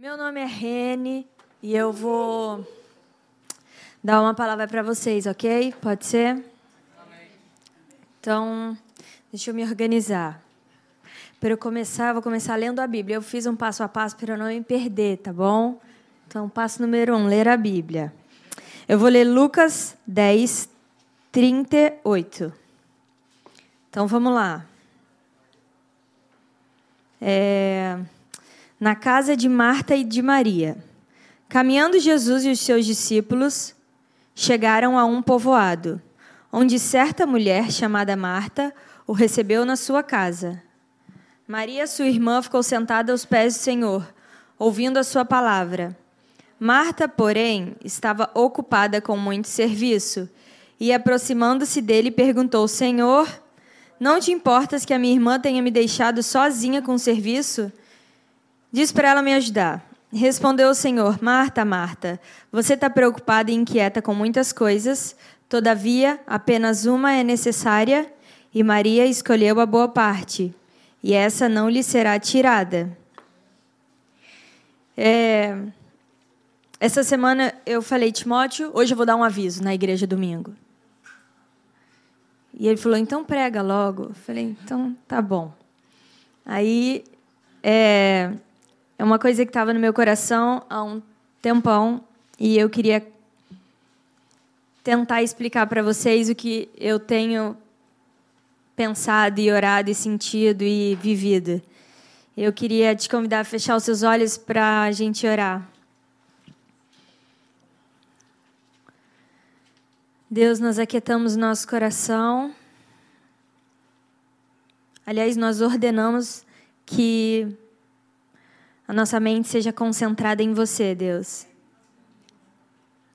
Meu nome é Rene e eu vou dar uma palavra para vocês, ok? Pode ser? Então, deixa eu me organizar. Para eu começar, eu vou começar lendo a Bíblia. Eu fiz um passo a passo para eu não me perder, tá bom? Então, passo número um, ler a Bíblia. Eu vou ler Lucas 10, 38. Então, vamos lá. É na casa de Marta e de Maria. Caminhando Jesus e os seus discípulos chegaram a um povoado, onde certa mulher chamada Marta o recebeu na sua casa. Maria, sua irmã, ficou sentada aos pés do Senhor, ouvindo a sua palavra. Marta, porém, estava ocupada com muito serviço e, aproximando-se dele, perguntou: Senhor, não te importas que a minha irmã tenha me deixado sozinha com o serviço? Diz para ela me ajudar. Respondeu o Senhor: Marta, Marta, você está preocupada e inquieta com muitas coisas, todavia, apenas uma é necessária, e Maria escolheu a boa parte, e essa não lhe será tirada. É... Essa semana eu falei, Timóteo, hoje eu vou dar um aviso na igreja domingo. E ele falou, então prega logo. Eu falei, então tá bom. Aí é, é uma coisa que estava no meu coração há um tempão e eu queria tentar explicar para vocês o que eu tenho pensado e orado e sentido e vivido. Eu queria te convidar a fechar os seus olhos para a gente orar. Deus, nós aquietamos nosso coração. Aliás, nós ordenamos que a nossa mente seja concentrada em você, Deus.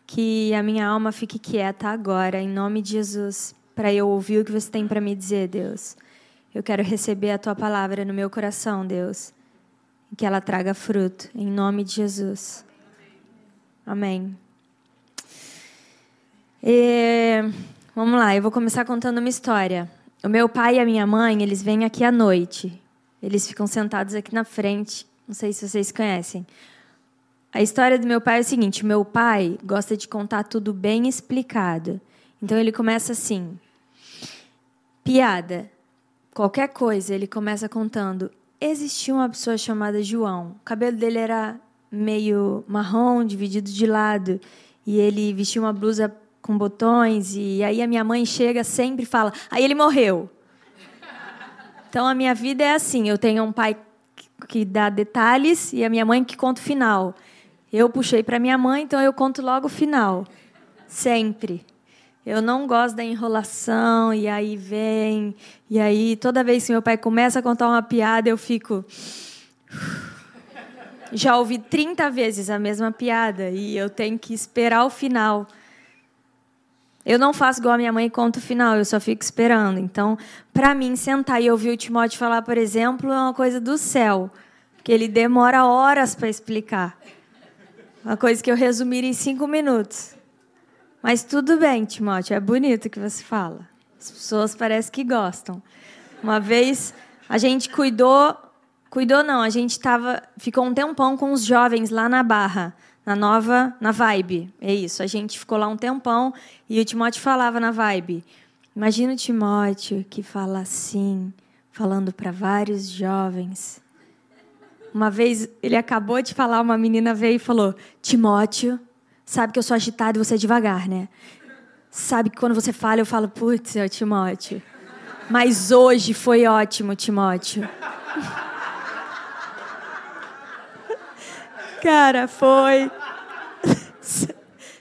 Que a minha alma fique quieta agora, em nome de Jesus, para eu ouvir o que você tem para me dizer, Deus. Eu quero receber a tua palavra no meu coração, Deus. Que ela traga fruto, em nome de Jesus. Amém. E, vamos lá, eu vou começar contando uma história. O meu pai e a minha mãe, eles vêm aqui à noite. Eles ficam sentados aqui na frente não sei se vocês conhecem. A história do meu pai é o seguinte: meu pai gosta de contar tudo bem explicado. Então ele começa assim: piada, qualquer coisa, ele começa contando. Existia uma pessoa chamada João. O cabelo dele era meio marrom, dividido de lado, e ele vestia uma blusa com botões. E aí a minha mãe chega sempre e fala: aí ele morreu. Então a minha vida é assim: eu tenho um pai que dá detalhes e a minha mãe que conta o final. Eu puxei para minha mãe, então eu conto logo o final. Sempre. Eu não gosto da enrolação, e aí vem, e aí toda vez que meu pai começa a contar uma piada, eu fico. Já ouvi 30 vezes a mesma piada e eu tenho que esperar o final. Eu não faço igual a minha mãe e conto o final, eu só fico esperando. Então, para mim, sentar e ouvir o Timóteo falar, por exemplo, é uma coisa do céu, que ele demora horas para explicar. Uma coisa que eu resumiria em cinco minutos. Mas tudo bem, Timóteo, é bonito que você fala. As pessoas parecem que gostam. Uma vez a gente cuidou, cuidou não, a gente estava, ficou um tempão com os jovens lá na Barra na nova, na Vibe. É isso. A gente ficou lá um tempão e o Timóteo falava na Vibe. Imagina o Timóteo que fala assim, falando para vários jovens. Uma vez ele acabou de falar, uma menina veio e falou: Timóteo, sabe que eu sou agitado e você é devagar, né? Sabe que quando você fala, eu falo, putz, é o Timóteo. Mas hoje foi ótimo, Timóteo. Cara, foi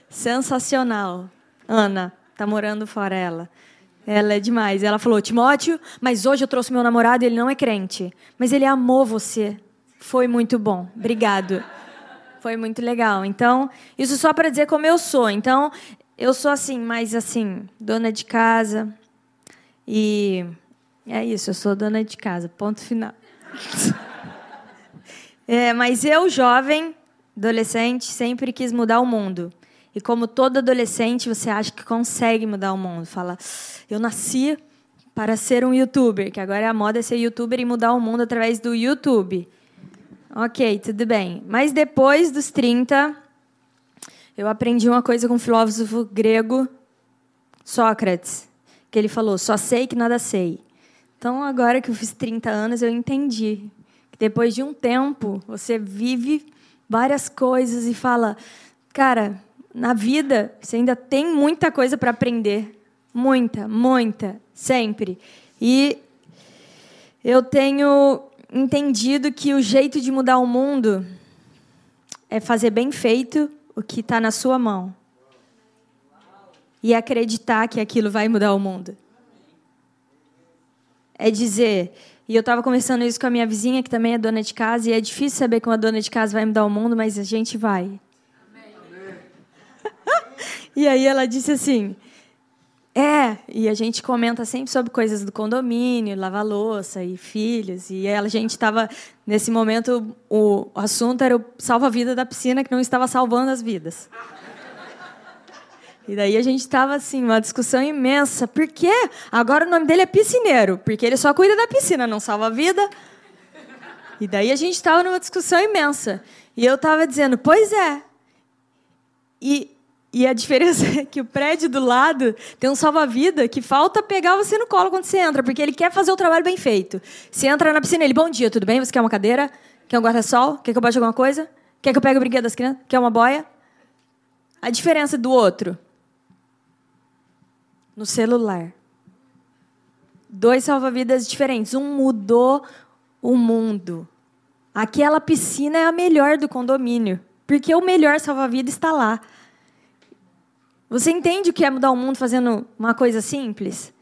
sensacional. Ana, tá morando fora ela. Ela é demais. Ela falou: Timóteo, mas hoje eu trouxe meu namorado e ele não é crente. Mas ele amou você. Foi muito bom. Obrigado. Foi muito legal. Então, isso só para dizer como eu sou. Então, eu sou assim, mais assim, dona de casa. E é isso, eu sou dona de casa. Ponto final. É, mas eu, jovem, adolescente, sempre quis mudar o mundo. E como todo adolescente, você acha que consegue mudar o mundo. Fala, eu nasci para ser um youtuber, que agora é a moda é ser youtuber e mudar o mundo através do YouTube. Ok, tudo bem. Mas depois dos 30, eu aprendi uma coisa com um filósofo grego, Sócrates, que ele falou: só sei que nada sei. Então, agora que eu fiz 30 anos, eu entendi depois de um tempo, você vive várias coisas e fala: cara, na vida você ainda tem muita coisa para aprender. Muita, muita, sempre. E eu tenho entendido que o jeito de mudar o mundo é fazer bem feito o que está na sua mão e acreditar que aquilo vai mudar o mundo. É dizer, e eu estava conversando isso com a minha vizinha, que também é dona de casa, e é difícil saber que uma dona de casa vai mudar o mundo, mas a gente vai. e aí ela disse assim: é, e a gente comenta sempre sobre coisas do condomínio, lavar louça e filhos. E a gente estava, nesse momento, o assunto era o salva-vida da piscina que não estava salvando as vidas. E daí a gente estava assim, uma discussão imensa. Por quê? Agora o nome dele é piscineiro, porque ele só cuida da piscina, não salva a vida. E daí a gente estava numa discussão imensa. E eu estava dizendo, pois é. E e a diferença é que o prédio do lado tem um salva-vida que falta pegar você no colo quando você entra, porque ele quer fazer o trabalho bem feito. Você entra na piscina, ele, bom dia, tudo bem? Você quer uma cadeira? Quer um guarda-sol? Quer que eu bote alguma coisa? Quer que eu pegue o brinquedo das crianças? Quer uma boia? A diferença do outro? No celular. Dois salva-vidas diferentes. Um mudou o mundo. Aquela piscina é a melhor do condomínio, porque o melhor salva-vida está lá. Você entende o que é mudar o mundo fazendo uma coisa simples?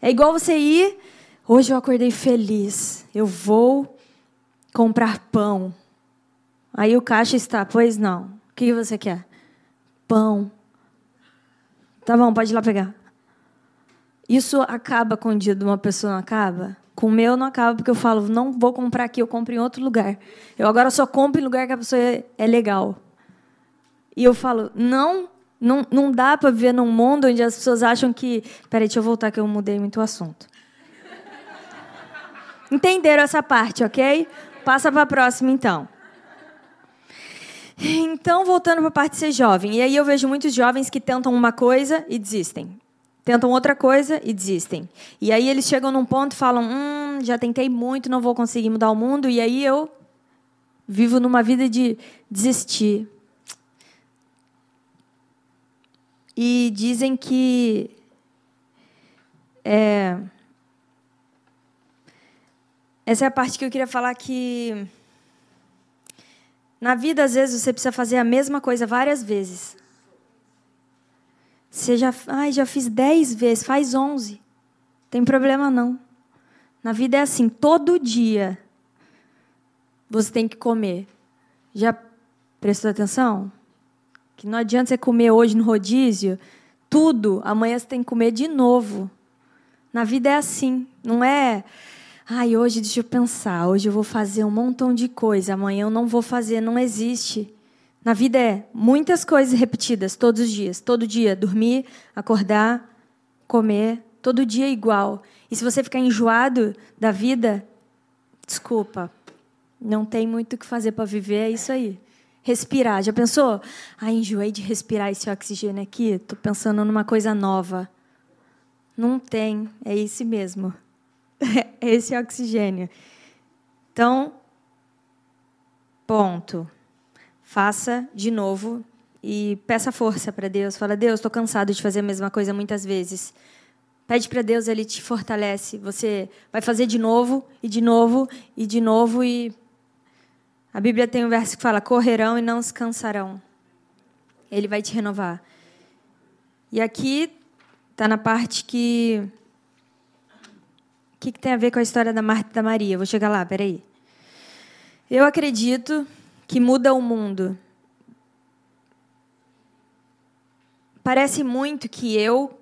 É igual você ir. Hoje eu acordei feliz. Eu vou comprar pão. Aí o caixa está, pois não. O que você quer? Pão. Tá bom, pode ir lá pegar. Isso acaba com o dia de uma pessoa, não acaba? Com o meu não acaba, porque eu falo, não vou comprar aqui, eu compro em outro lugar. Eu agora só compro em lugar que a pessoa é, é legal. E eu falo, não não, não dá para viver num mundo onde as pessoas acham que. Peraí, deixa eu voltar que eu mudei muito o assunto. Entenderam essa parte, ok? Passa para a próxima, então. Então, voltando para a parte de ser jovem. E aí eu vejo muitos jovens que tentam uma coisa e desistem. Tentam outra coisa e desistem. E aí eles chegam num ponto e falam: Hum, já tentei muito, não vou conseguir mudar o mundo. E aí eu vivo numa vida de desistir. E dizem que é, essa é a parte que eu queria falar que na vida às vezes você precisa fazer a mesma coisa várias vezes. Você já, ai, já fiz dez vezes, faz onze. Tem problema não. Na vida é assim, todo dia você tem que comer. Já prestou atenção? Que não adianta você comer hoje no rodízio, tudo, amanhã você tem que comer de novo. Na vida é assim, não é. Ai, hoje deixa eu pensar, hoje eu vou fazer um montão de coisa, amanhã eu não vou fazer, não existe. Na vida é muitas coisas repetidas todos os dias, todo dia, dormir, acordar, comer, todo dia é igual. E se você ficar enjoado da vida, desculpa, não tem muito o que fazer para viver, é isso aí respirar. Já pensou? Ah, enjoei de respirar esse oxigênio aqui. Estou pensando numa coisa nova. Não tem, é esse mesmo. É esse oxigênio. Então, ponto. Faça de novo e peça força para Deus. Fala, Deus, estou cansado de fazer a mesma coisa muitas vezes. Pede para Deus, Ele te fortalece. Você vai fazer de novo, e de novo, e de novo, e a Bíblia tem um verso que fala: correrão e não se cansarão. Ele vai te renovar. E aqui está na parte que. O que, que tem a ver com a história da Marta e da Maria? Vou chegar lá, peraí. Eu acredito que muda o mundo. Parece muito que eu,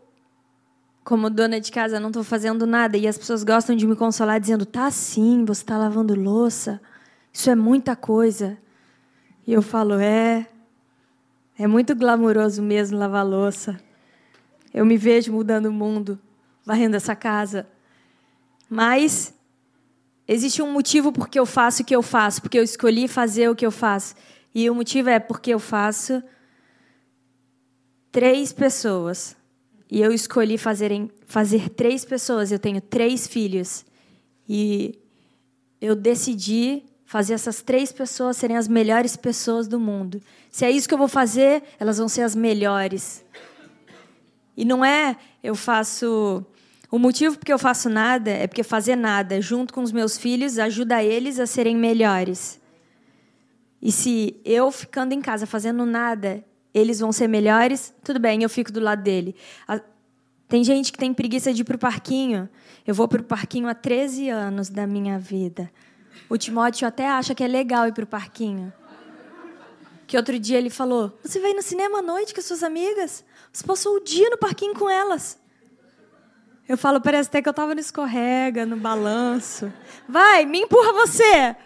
como dona de casa, não estou fazendo nada e as pessoas gostam de me consolar dizendo: tá sim, você está lavando louça. Isso é muita coisa. E eu falo, é. É muito glamouroso mesmo lavar louça. Eu me vejo mudando o mundo, varrendo essa casa. Mas existe um motivo porque eu faço o que eu faço, porque eu escolhi fazer o que eu faço. E o motivo é porque eu faço três pessoas. E eu escolhi fazer, em, fazer três pessoas. Eu tenho três filhos. E eu decidi fazer essas três pessoas serem as melhores pessoas do mundo. Se é isso que eu vou fazer, elas vão ser as melhores. E não é eu faço. O motivo porque eu faço nada é porque fazer nada junto com os meus filhos ajuda eles a serem melhores. E se eu ficando em casa fazendo nada, eles vão ser melhores, tudo bem, eu fico do lado dele. Tem gente que tem preguiça de ir para o parquinho. Eu vou para o parquinho há 13 anos da minha vida. O Timóteo até acha que é legal ir para o parquinho. Que outro dia ele falou: Você veio no cinema à noite com as suas amigas? Você passou o dia no parquinho com elas. Eu falo, parece até que eu estava no escorrega, no balanço. Vai, me empurra você!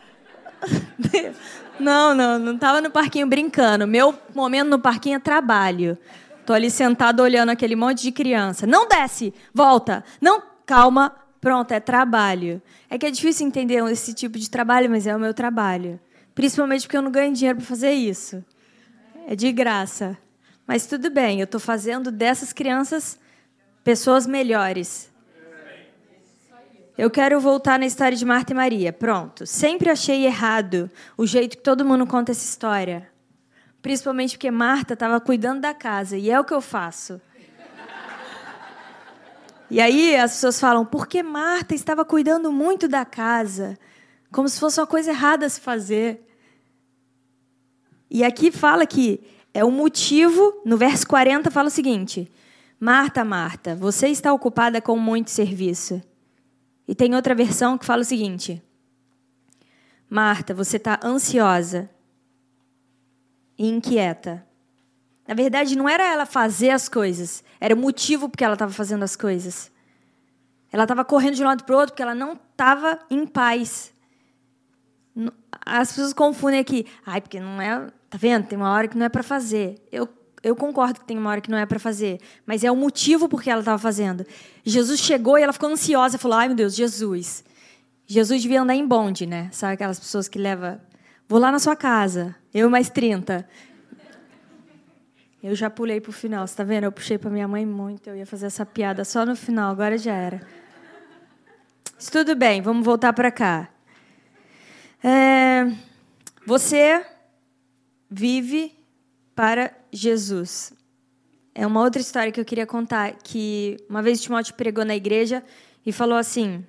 Não, não, não estava no parquinho brincando. Meu momento no parquinho é trabalho. Tô ali sentado olhando aquele monte de criança. Não desce, volta. Não, calma, pronto, é trabalho. É que é difícil entender esse tipo de trabalho, mas é o meu trabalho. Principalmente porque eu não ganho dinheiro para fazer isso. É de graça. Mas tudo bem, eu estou fazendo dessas crianças pessoas melhores. Eu quero voltar na história de Marta e Maria. Pronto. Sempre achei errado o jeito que todo mundo conta essa história. Principalmente porque Marta estava cuidando da casa. E é o que eu faço. E aí as pessoas falam, porque Marta estava cuidando muito da casa. Como se fosse uma coisa errada a se fazer. E aqui fala que é o motivo, no verso 40 fala o seguinte: Marta, Marta, você está ocupada com muito serviço. E tem outra versão que fala o seguinte: Marta, você está ansiosa e inquieta. Na verdade, não era ela fazer as coisas, era o motivo porque ela estava fazendo as coisas. Ela estava correndo de um lado para o outro porque ela não estava em paz. As pessoas confundem aqui. Ai, porque não é. Tá vendo? Tem uma hora que não é para fazer. Eu eu concordo que tem uma hora que não é para fazer, mas é o motivo por que ela estava fazendo. Jesus chegou e ela ficou ansiosa, falou: "Ai, meu Deus, Jesus". Jesus devia andar em bonde, né? Sabe aquelas pessoas que leva, vou lá na sua casa, eu mais 30. Eu já pulei pro final, você tá vendo? Eu puxei para minha mãe muito, eu ia fazer essa piada só no final, agora já era. Tudo bem, vamos voltar para cá. É, você vive para Jesus. É uma outra história que eu queria contar, que uma vez Timóteo pregou na igreja e falou assim,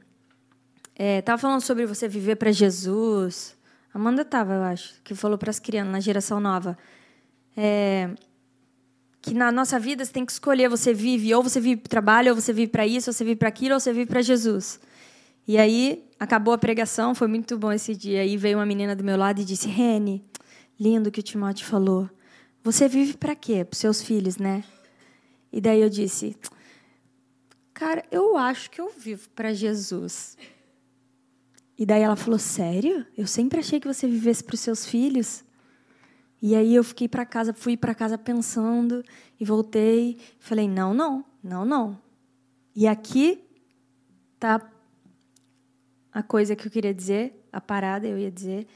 é, falando sobre você viver para Jesus. Amanda estava, eu acho, que falou para as crianças na geração nova. É, que na nossa vida você tem que escolher, você vive, ou você vive para o trabalho, ou você vive para isso, ou você vive para aquilo, ou você vive para Jesus. E aí, acabou a pregação, foi muito bom esse dia. Aí veio uma menina do meu lado e disse: Rene, lindo que o Timóteo falou. Você vive para quê? Para seus filhos, né? E daí eu disse: Cara, eu acho que eu vivo para Jesus. E daí ela falou: Sério? Eu sempre achei que você vivesse para os seus filhos. E aí eu fiquei para casa, fui para casa pensando e voltei, falei: "Não, não, não, não". E aqui tá a coisa que eu queria dizer, a parada eu ia dizer,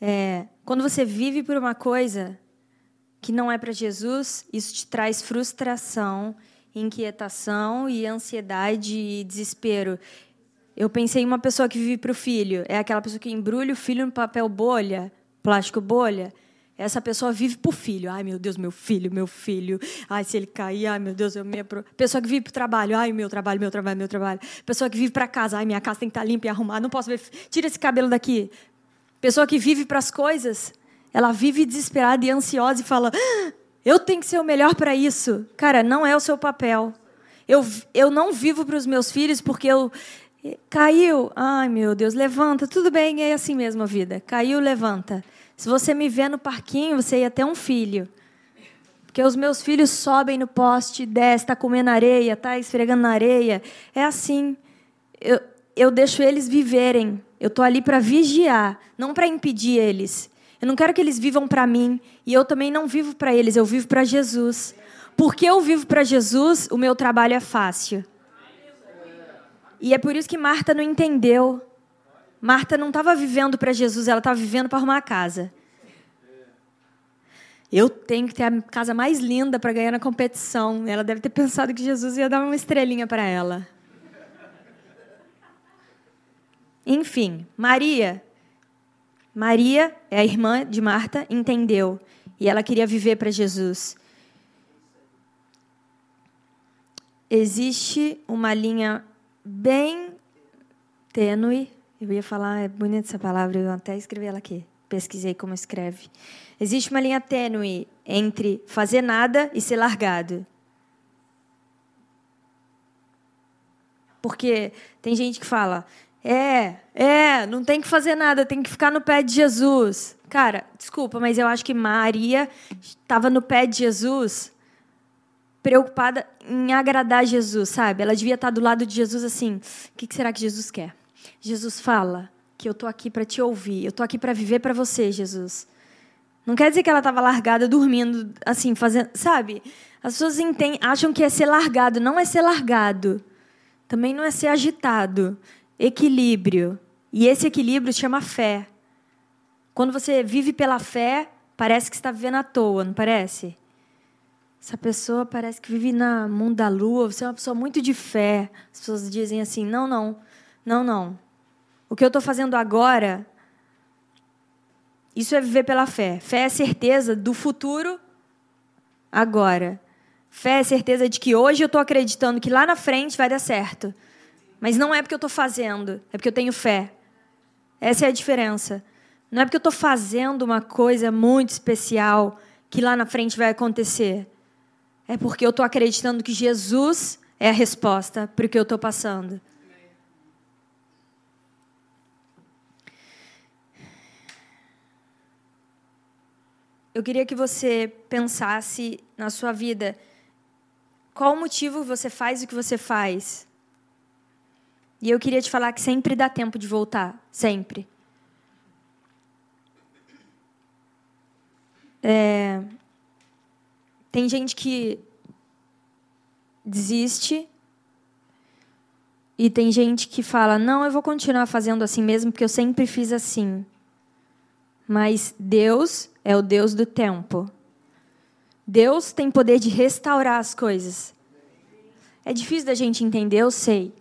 é, quando você vive por uma coisa, que não é para Jesus, isso te traz frustração, inquietação e ansiedade e desespero. Eu pensei em uma pessoa que vive para o filho. É aquela pessoa que embrulha o filho no papel bolha, plástico bolha. Essa pessoa vive para o filho. Ai, meu Deus, meu filho, meu filho. Ai, se ele cair, ai, meu Deus, eu me... Pessoa que vive para o trabalho. Ai, meu trabalho, meu trabalho, meu trabalho. Pessoa que vive para casa. Ai, minha casa tem que estar limpa e arrumada. Não posso ver... Tira esse cabelo daqui. Pessoa que vive para as coisas. Ela vive desesperada e ansiosa e fala: ah, Eu tenho que ser o melhor para isso. Cara, não é o seu papel. Eu, eu não vivo para os meus filhos porque eu. Caiu. Ai, meu Deus, levanta. Tudo bem, é assim mesmo a vida. Caiu, levanta. Se você me vê no parquinho, você ia ter um filho. Porque os meus filhos sobem no poste, desce, está comendo areia, está esfregando na areia. É assim. Eu, eu deixo eles viverem. Eu estou ali para vigiar, não para impedir eles. Eu não quero que eles vivam para mim e eu também não vivo para eles, eu vivo para Jesus. Porque eu vivo para Jesus, o meu trabalho é fácil. E é por isso que Marta não entendeu. Marta não estava vivendo para Jesus, ela estava vivendo para arrumar a casa. Eu tenho que ter a casa mais linda para ganhar na competição. Ela deve ter pensado que Jesus ia dar uma estrelinha para ela. Enfim, Maria. Maria é a irmã de Marta, entendeu. E ela queria viver para Jesus. Existe uma linha bem tênue. Eu ia falar, é bonita essa palavra, eu até escrevi ela aqui. Pesquisei como escreve. Existe uma linha tênue entre fazer nada e ser largado. Porque tem gente que fala, é, é, não tem que fazer nada, tem que ficar no pé de Jesus. Cara, desculpa, mas eu acho que Maria estava no pé de Jesus, preocupada em agradar Jesus, sabe? Ela devia estar do lado de Jesus assim: o que será que Jesus quer? Jesus fala que eu tô aqui para te ouvir, eu tô aqui para viver para você, Jesus. Não quer dizer que ela estava largada, dormindo, assim, fazendo. Sabe? As pessoas entendem, acham que é ser largado. Não é ser largado. Também não é ser agitado equilíbrio. E esse equilíbrio chama fé. Quando você vive pela fé, parece que está vivendo à toa, não parece? Essa pessoa parece que vive na mundo da lua, você é uma pessoa muito de fé. As pessoas dizem assim: não, não, não, não. O que eu estou fazendo agora, isso é viver pela fé. Fé é certeza do futuro agora. Fé é certeza de que hoje eu estou acreditando que lá na frente vai dar certo. Mas não é porque eu estou fazendo, é porque eu tenho fé. Essa é a diferença. Não é porque eu estou fazendo uma coisa muito especial que lá na frente vai acontecer. É porque eu estou acreditando que Jesus é a resposta para o que eu estou passando. Eu queria que você pensasse na sua vida qual o motivo você faz o que você faz. E eu queria te falar que sempre dá tempo de voltar, sempre. É... Tem gente que desiste e tem gente que fala: não, eu vou continuar fazendo assim mesmo porque eu sempre fiz assim. Mas Deus é o Deus do tempo. Deus tem poder de restaurar as coisas. É difícil da gente entender, eu sei.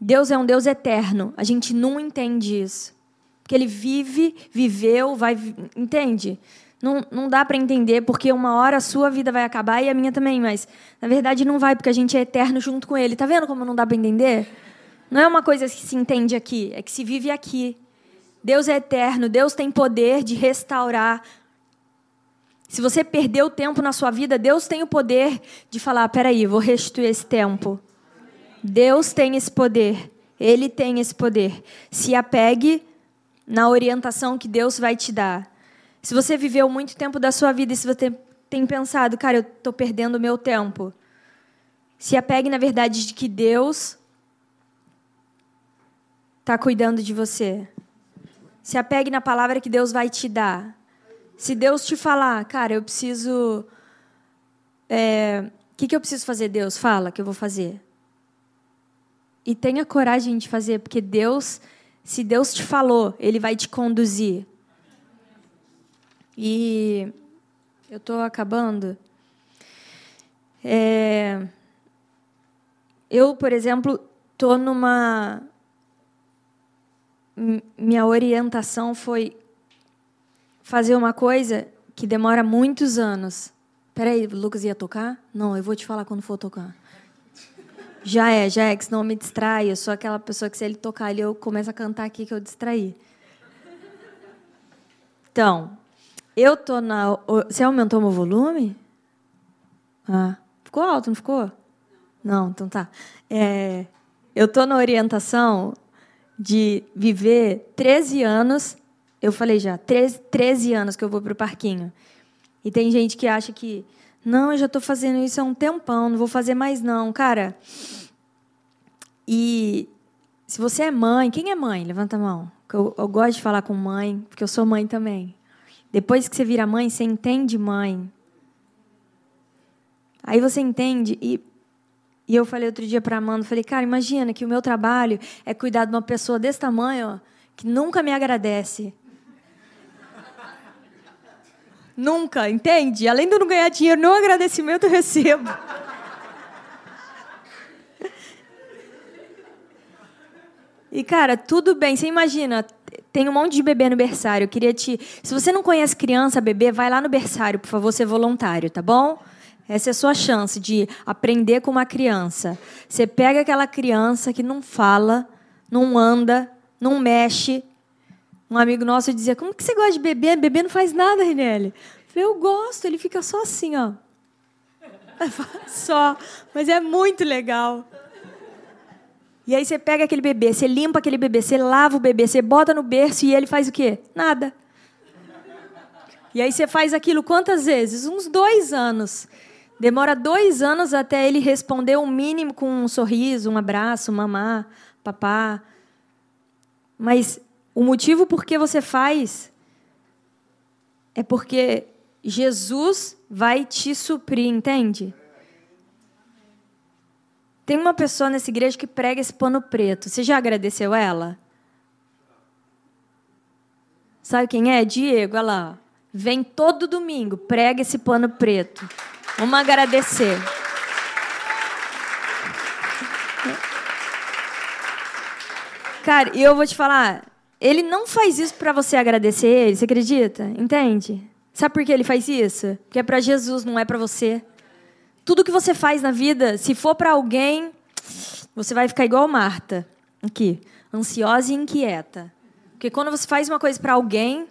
Deus é um Deus eterno. A gente não entende isso. Porque ele vive, viveu, vai. Entende? Não, não dá para entender, porque uma hora a sua vida vai acabar e a minha também, mas na verdade não vai, porque a gente é eterno junto com ele. Tá vendo como não dá para entender? Não é uma coisa que se entende aqui, é que se vive aqui. Deus é eterno, Deus tem poder de restaurar. Se você perdeu tempo na sua vida, Deus tem o poder de falar: peraí, vou restituir esse tempo. Deus tem esse poder. Ele tem esse poder. Se apegue na orientação que Deus vai te dar. Se você viveu muito tempo da sua vida e se você tem pensado, cara, eu estou perdendo o meu tempo, se apegue na verdade de que Deus está cuidando de você. Se apegue na palavra que Deus vai te dar. Se Deus te falar, cara, eu preciso. O é, que, que eu preciso fazer, Deus? Fala que eu vou fazer. E tenha coragem de fazer, porque Deus, se Deus te falou, Ele vai te conduzir. E eu estou acabando. É, eu, por exemplo, estou numa. Minha orientação foi fazer uma coisa que demora muitos anos. Peraí, Lucas ia tocar? Não, eu vou te falar quando for tocar. Já é, já é, que senão eu me distrai. Eu sou aquela pessoa que se ele tocar ali, eu começo a cantar aqui que eu distraí. Então, eu tô na. Você aumentou meu volume? Ah, ficou alto, não ficou? Não, então tá. É, eu tô na orientação de viver 13 anos. Eu falei já, 13, 13 anos que eu vou pro parquinho. E tem gente que acha que não, eu já estou fazendo isso há um tempão, não vou fazer mais não. Cara, e se você é mãe, quem é mãe? Levanta a mão. Eu, eu gosto de falar com mãe, porque eu sou mãe também. Depois que você vira mãe, você entende mãe. Aí você entende e E eu falei outro dia para Amanda, falei, cara, imagina que o meu trabalho é cuidar de uma pessoa desse tamanho, ó, que nunca me agradece. Nunca, entende? Além de eu não ganhar dinheiro, nenhum agradecimento eu recebo. E, cara, tudo bem. Você imagina, tem um monte de bebê no berçário. Eu queria te. Se você não conhece criança, bebê, vai lá no berçário, por favor, ser voluntário, tá bom? Essa é a sua chance de aprender com uma criança. Você pega aquela criança que não fala, não anda, não mexe. Um amigo nosso dizia: Como que você gosta de bebê? Bebê não faz nada, Rinelli. Eu falei: Eu gosto, ele fica só assim, ó. Só. Mas é muito legal. E aí você pega aquele bebê, você limpa aquele bebê, você lava o bebê, você bota no berço e ele faz o quê? Nada. E aí você faz aquilo quantas vezes? Uns dois anos. Demora dois anos até ele responder o um mínimo com um sorriso, um abraço, mamá, papá. Mas o motivo por que você faz é porque Jesus vai te suprir, entende? Tem uma pessoa nessa igreja que prega esse pano preto. Você já agradeceu ela? Sabe quem é? Diego, olha lá. Vem todo domingo, prega esse pano preto. Vamos agradecer. Cara, e eu vou te falar, ele não faz isso para você agradecer ele, você acredita? Entende? Sabe por que ele faz isso? Porque é para Jesus, não é para você. Tudo que você faz na vida, se for para alguém, você vai ficar igual Marta, aqui, ansiosa e inquieta. Porque quando você faz uma coisa para alguém,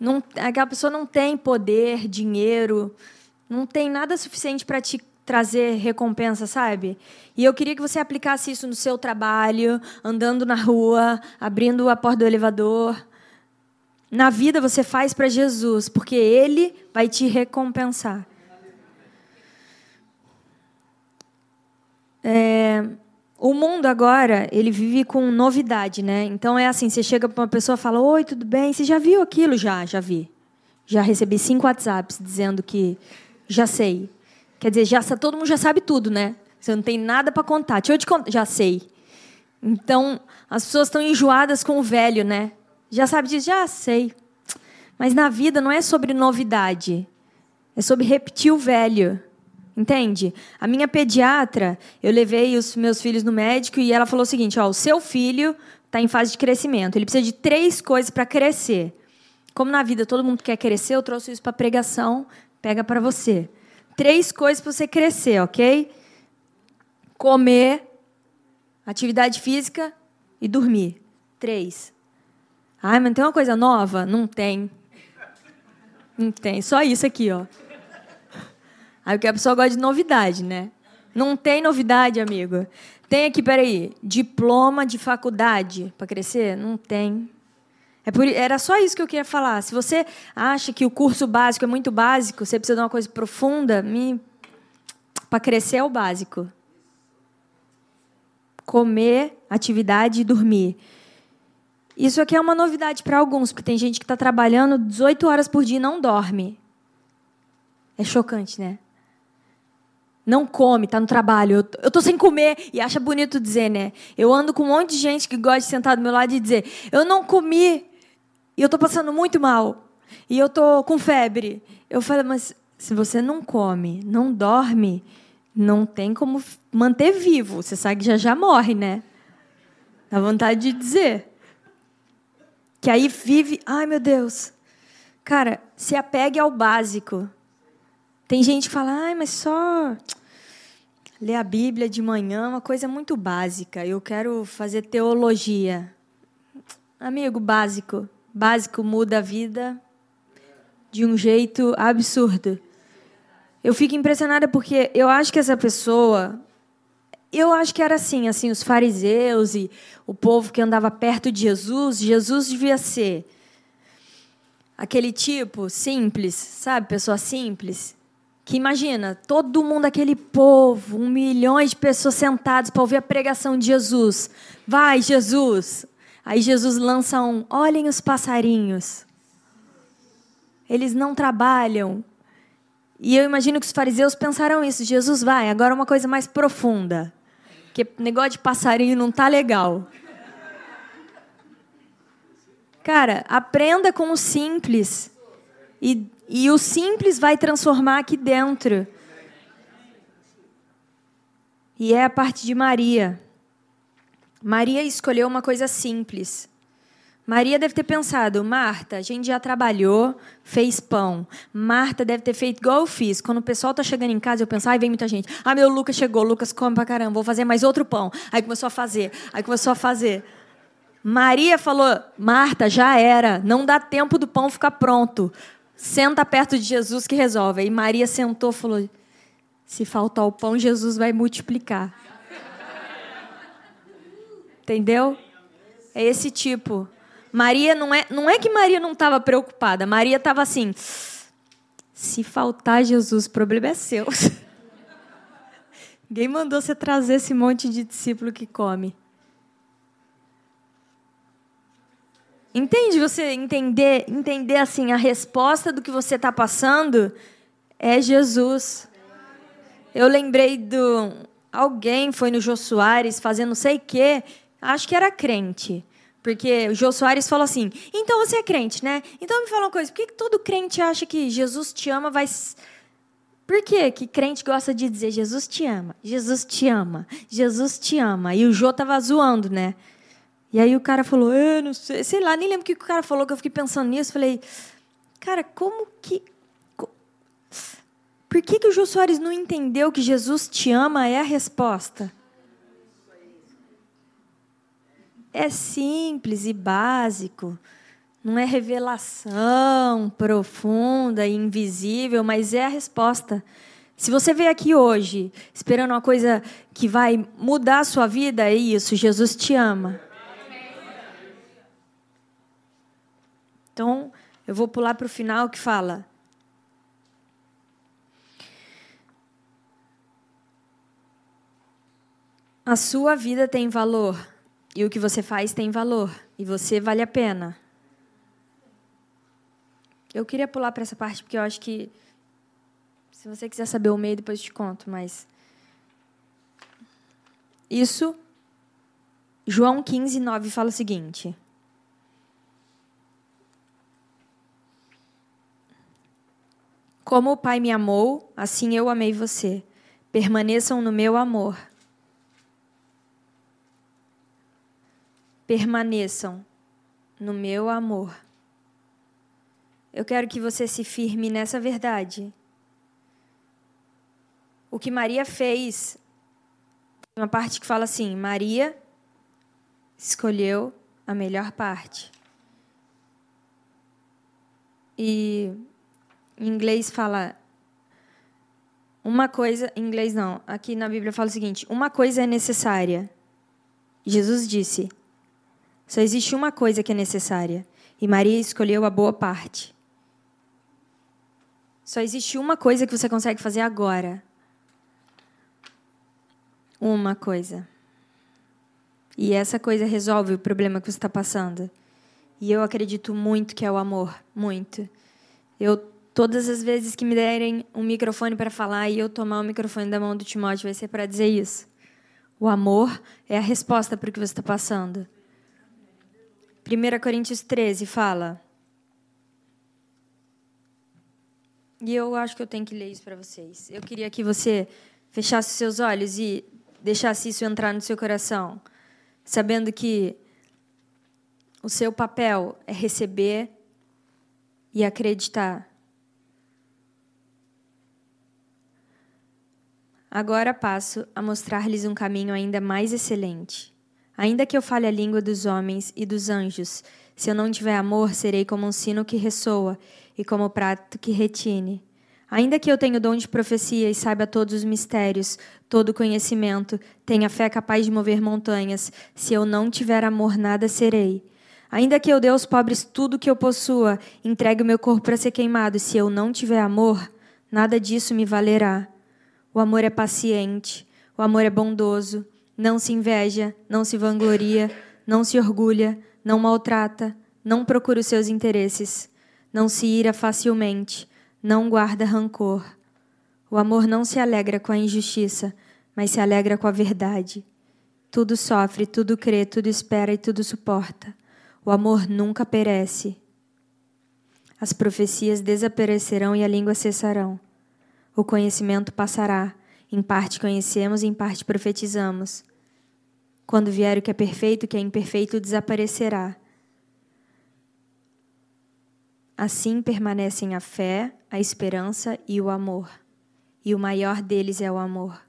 não, aquela pessoa não tem poder, dinheiro, não tem nada suficiente para te trazer recompensa, sabe? E eu queria que você aplicasse isso no seu trabalho, andando na rua, abrindo a porta do elevador. Na vida você faz para Jesus, porque Ele vai te recompensar. É, o mundo agora, ele vive com novidade, né? Então é assim, você chega para uma pessoa e fala, oi, tudo bem? Você já viu aquilo? Já, já vi. Já recebi cinco WhatsApps dizendo que já sei. Quer dizer, já todo mundo já sabe tudo, né? Você não tem nada para contar. Deixa eu te contar. Já sei. Então, as pessoas estão enjoadas com o velho, né? Já sabe disso? Já sei. Mas na vida não é sobre novidade. É sobre repetir o velho. Entende? A minha pediatra, eu levei os meus filhos no médico e ela falou o seguinte: ó, o seu filho está em fase de crescimento. Ele precisa de três coisas para crescer. Como na vida todo mundo quer crescer, eu trouxe isso para pregação. Pega para você. Três coisas para você crescer, ok? Comer, atividade física e dormir. Três. Ai, mas tem uma coisa nova? Não tem. Não tem. Só isso aqui, ó. Aí porque a pessoa gosta de novidade, né? Não tem novidade, amigo. Tem aqui, peraí, diploma de faculdade para crescer? Não tem. É por, era só isso que eu queria falar. Se você acha que o curso básico é muito básico, você precisa de uma coisa profunda, me... para crescer é o básico. Comer, atividade e dormir. Isso aqui é uma novidade para alguns, porque tem gente que está trabalhando 18 horas por dia e não dorme. É chocante, né? não come, está no trabalho, eu tô sem comer e acha bonito dizer, né? Eu ando com um monte de gente que gosta de sentar do meu lado e dizer, eu não comi e eu tô passando muito mal e eu tô com febre. Eu falo, mas se você não come, não dorme, não tem como manter vivo. Você sabe que já já morre, né? Dá vontade de dizer. Que aí vive, ai meu Deus. Cara, se apegue ao básico. Tem gente que fala, ai, mas só ler a Bíblia de manhã é uma coisa muito básica. Eu quero fazer teologia. Amigo, básico. Básico muda a vida de um jeito absurdo. Eu fico impressionada porque eu acho que essa pessoa, eu acho que era assim, assim, os fariseus e o povo que andava perto de Jesus, Jesus devia ser aquele tipo simples, sabe, pessoa simples, que imagina, todo mundo, aquele povo, um milhão de pessoas sentadas para ouvir a pregação de Jesus. Vai, Jesus! Aí Jesus lança um: olhem os passarinhos. Eles não trabalham. E eu imagino que os fariseus pensaram isso. Jesus vai, agora uma coisa mais profunda. Porque negócio de passarinho não tá legal. Cara, aprenda com o simples. E, e o simples vai transformar aqui dentro. E é a parte de Maria. Maria escolheu uma coisa simples. Maria deve ter pensado, Marta, a gente já trabalhou, fez pão. Marta deve ter feito igual eu fiz. Quando o pessoal tá chegando em casa, eu penso, ai, vem muita gente. Ah, meu Lucas chegou, Lucas come pra caramba, vou fazer mais outro pão. Aí começou a fazer, aí começou a fazer. Maria falou, Marta, já era, não dá tempo do pão ficar pronto. Senta perto de Jesus que resolve. Aí Maria sentou e falou, se faltar o pão, Jesus vai multiplicar. Entendeu? É esse tipo. Maria não é, não é que Maria não estava preocupada. Maria estava assim: se faltar Jesus, o problema é seu. Ninguém mandou você trazer esse monte de discípulo que come. Entende você entender, entender assim a resposta do que você está passando é Jesus. Eu lembrei do alguém foi no Jô Soares fazendo não sei o quê, acho que era crente. Porque o Jô Soares falou assim: então você é crente, né? Então me fala uma coisa: por que, todo crente acha que Jesus te ama vai. Por que, que crente gosta de dizer Jesus te ama, Jesus te ama, Jesus te ama? E o Jô tava zoando, né? E aí o cara falou: eu não sei, sei lá, nem lembro o que o cara falou, que eu fiquei pensando nisso. Falei: cara, como que. Por que, que o Jô Soares não entendeu que Jesus te ama é a resposta? É simples e básico. Não é revelação profunda e invisível, mas é a resposta. Se você veio aqui hoje esperando uma coisa que vai mudar a sua vida, é isso. Jesus te ama. Então, eu vou pular para o final que fala. A sua vida tem valor. E o que você faz tem valor. E você vale a pena. Eu queria pular para essa parte porque eu acho que. Se você quiser saber o meio, depois eu te conto, mas. Isso. João 15, 9 fala o seguinte. Como o Pai me amou, assim eu amei você. Permaneçam no meu amor. Permaneçam no meu amor. Eu quero que você se firme nessa verdade. O que Maria fez, uma parte que fala assim: Maria escolheu a melhor parte. E em inglês fala uma coisa, em inglês não, aqui na Bíblia fala o seguinte: uma coisa é necessária. Jesus disse: só existe uma coisa que é necessária, e Maria escolheu a boa parte. Só existe uma coisa que você consegue fazer agora. Uma coisa. E essa coisa resolve o problema que você está passando. E eu acredito muito que é o amor, muito. Eu todas as vezes que me derem um microfone para falar e eu tomar o microfone da mão do Timóteo vai ser para dizer isso. O amor é a resposta para o que você está passando. 1 Coríntios 13 fala. E eu acho que eu tenho que ler isso para vocês. Eu queria que você fechasse seus olhos e deixasse isso entrar no seu coração, sabendo que o seu papel é receber e acreditar. Agora passo a mostrar-lhes um caminho ainda mais excelente. Ainda que eu fale a língua dos homens e dos anjos, se eu não tiver amor, serei como um sino que ressoa e como prato que retine. Ainda que eu tenha o dom de profecia e saiba todos os mistérios, todo o conhecimento, tenha fé capaz de mover montanhas, se eu não tiver amor, nada serei. Ainda que eu dê aos pobres tudo o que eu possua, entregue o meu corpo para ser queimado, se eu não tiver amor, nada disso me valerá. O amor é paciente, o amor é bondoso, não se inveja, não se vangloria, não se orgulha, não maltrata, não procura os seus interesses, não se ira facilmente, não guarda rancor. O amor não se alegra com a injustiça, mas se alegra com a verdade. Tudo sofre, tudo crê, tudo espera e tudo suporta. O amor nunca perece. As profecias desaparecerão e a língua cessarão. O conhecimento passará. Em parte conhecemos, em parte profetizamos. Quando vier o que é perfeito, o que é imperfeito desaparecerá. Assim permanecem a fé, a esperança e o amor. E o maior deles é o amor.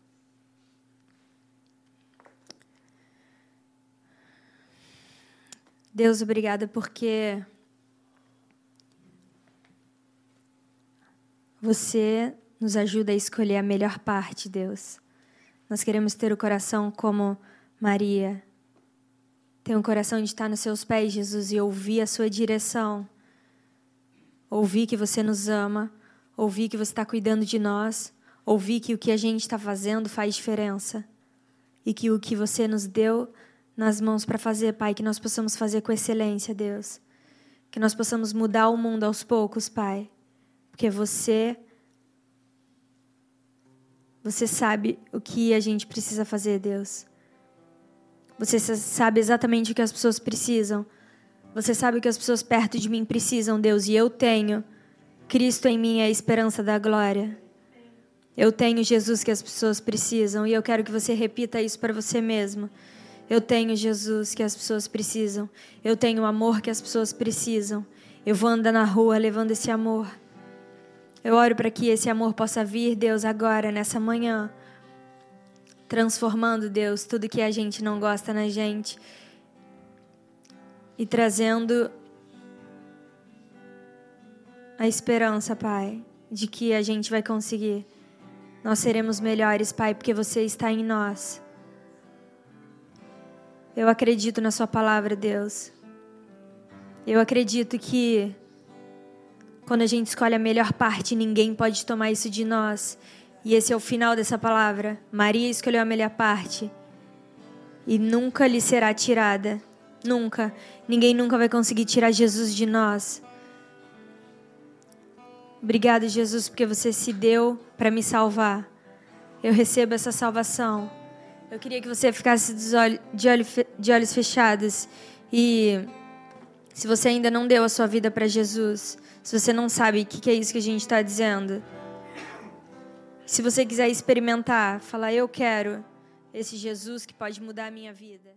Deus, obrigada porque você nos ajuda a escolher a melhor parte, Deus. Nós queremos ter o coração como Maria. Ter um coração de estar nos seus pés, Jesus, e ouvir a sua direção. Ouvir que você nos ama, ouvir que você está cuidando de nós, ouvir que o que a gente está fazendo faz diferença. E que o que você nos deu nas mãos para fazer, Pai, que nós possamos fazer com excelência, Deus. Que nós possamos mudar o mundo aos poucos, Pai. Porque você você sabe o que a gente precisa fazer, Deus. Você sabe exatamente o que as pessoas precisam. Você sabe o que as pessoas perto de mim precisam, Deus, e eu tenho. Cristo em mim é a esperança da glória. Eu tenho Jesus que as pessoas precisam e eu quero que você repita isso para você mesmo. Eu tenho Jesus que as pessoas precisam. Eu tenho o amor que as pessoas precisam. Eu vou andar na rua levando esse amor. Eu oro para que esse amor possa vir, Deus, agora, nessa manhã, transformando, Deus, tudo que a gente não gosta na gente e trazendo a esperança, Pai, de que a gente vai conseguir. Nós seremos melhores, Pai, porque você está em nós. Eu acredito na Sua palavra, Deus. Eu acredito que quando a gente escolhe a melhor parte, ninguém pode tomar isso de nós. E esse é o final dessa palavra. Maria escolheu a melhor parte e nunca lhe será tirada. Nunca. Ninguém nunca vai conseguir tirar Jesus de nós. Obrigado, Jesus, porque você se deu para me salvar. Eu recebo essa salvação. Eu queria que você ficasse de, de olhos fechados e se você ainda não deu a sua vida para Jesus, se você não sabe o que é isso que a gente está dizendo, se você quiser experimentar, falar, eu quero esse Jesus que pode mudar a minha vida.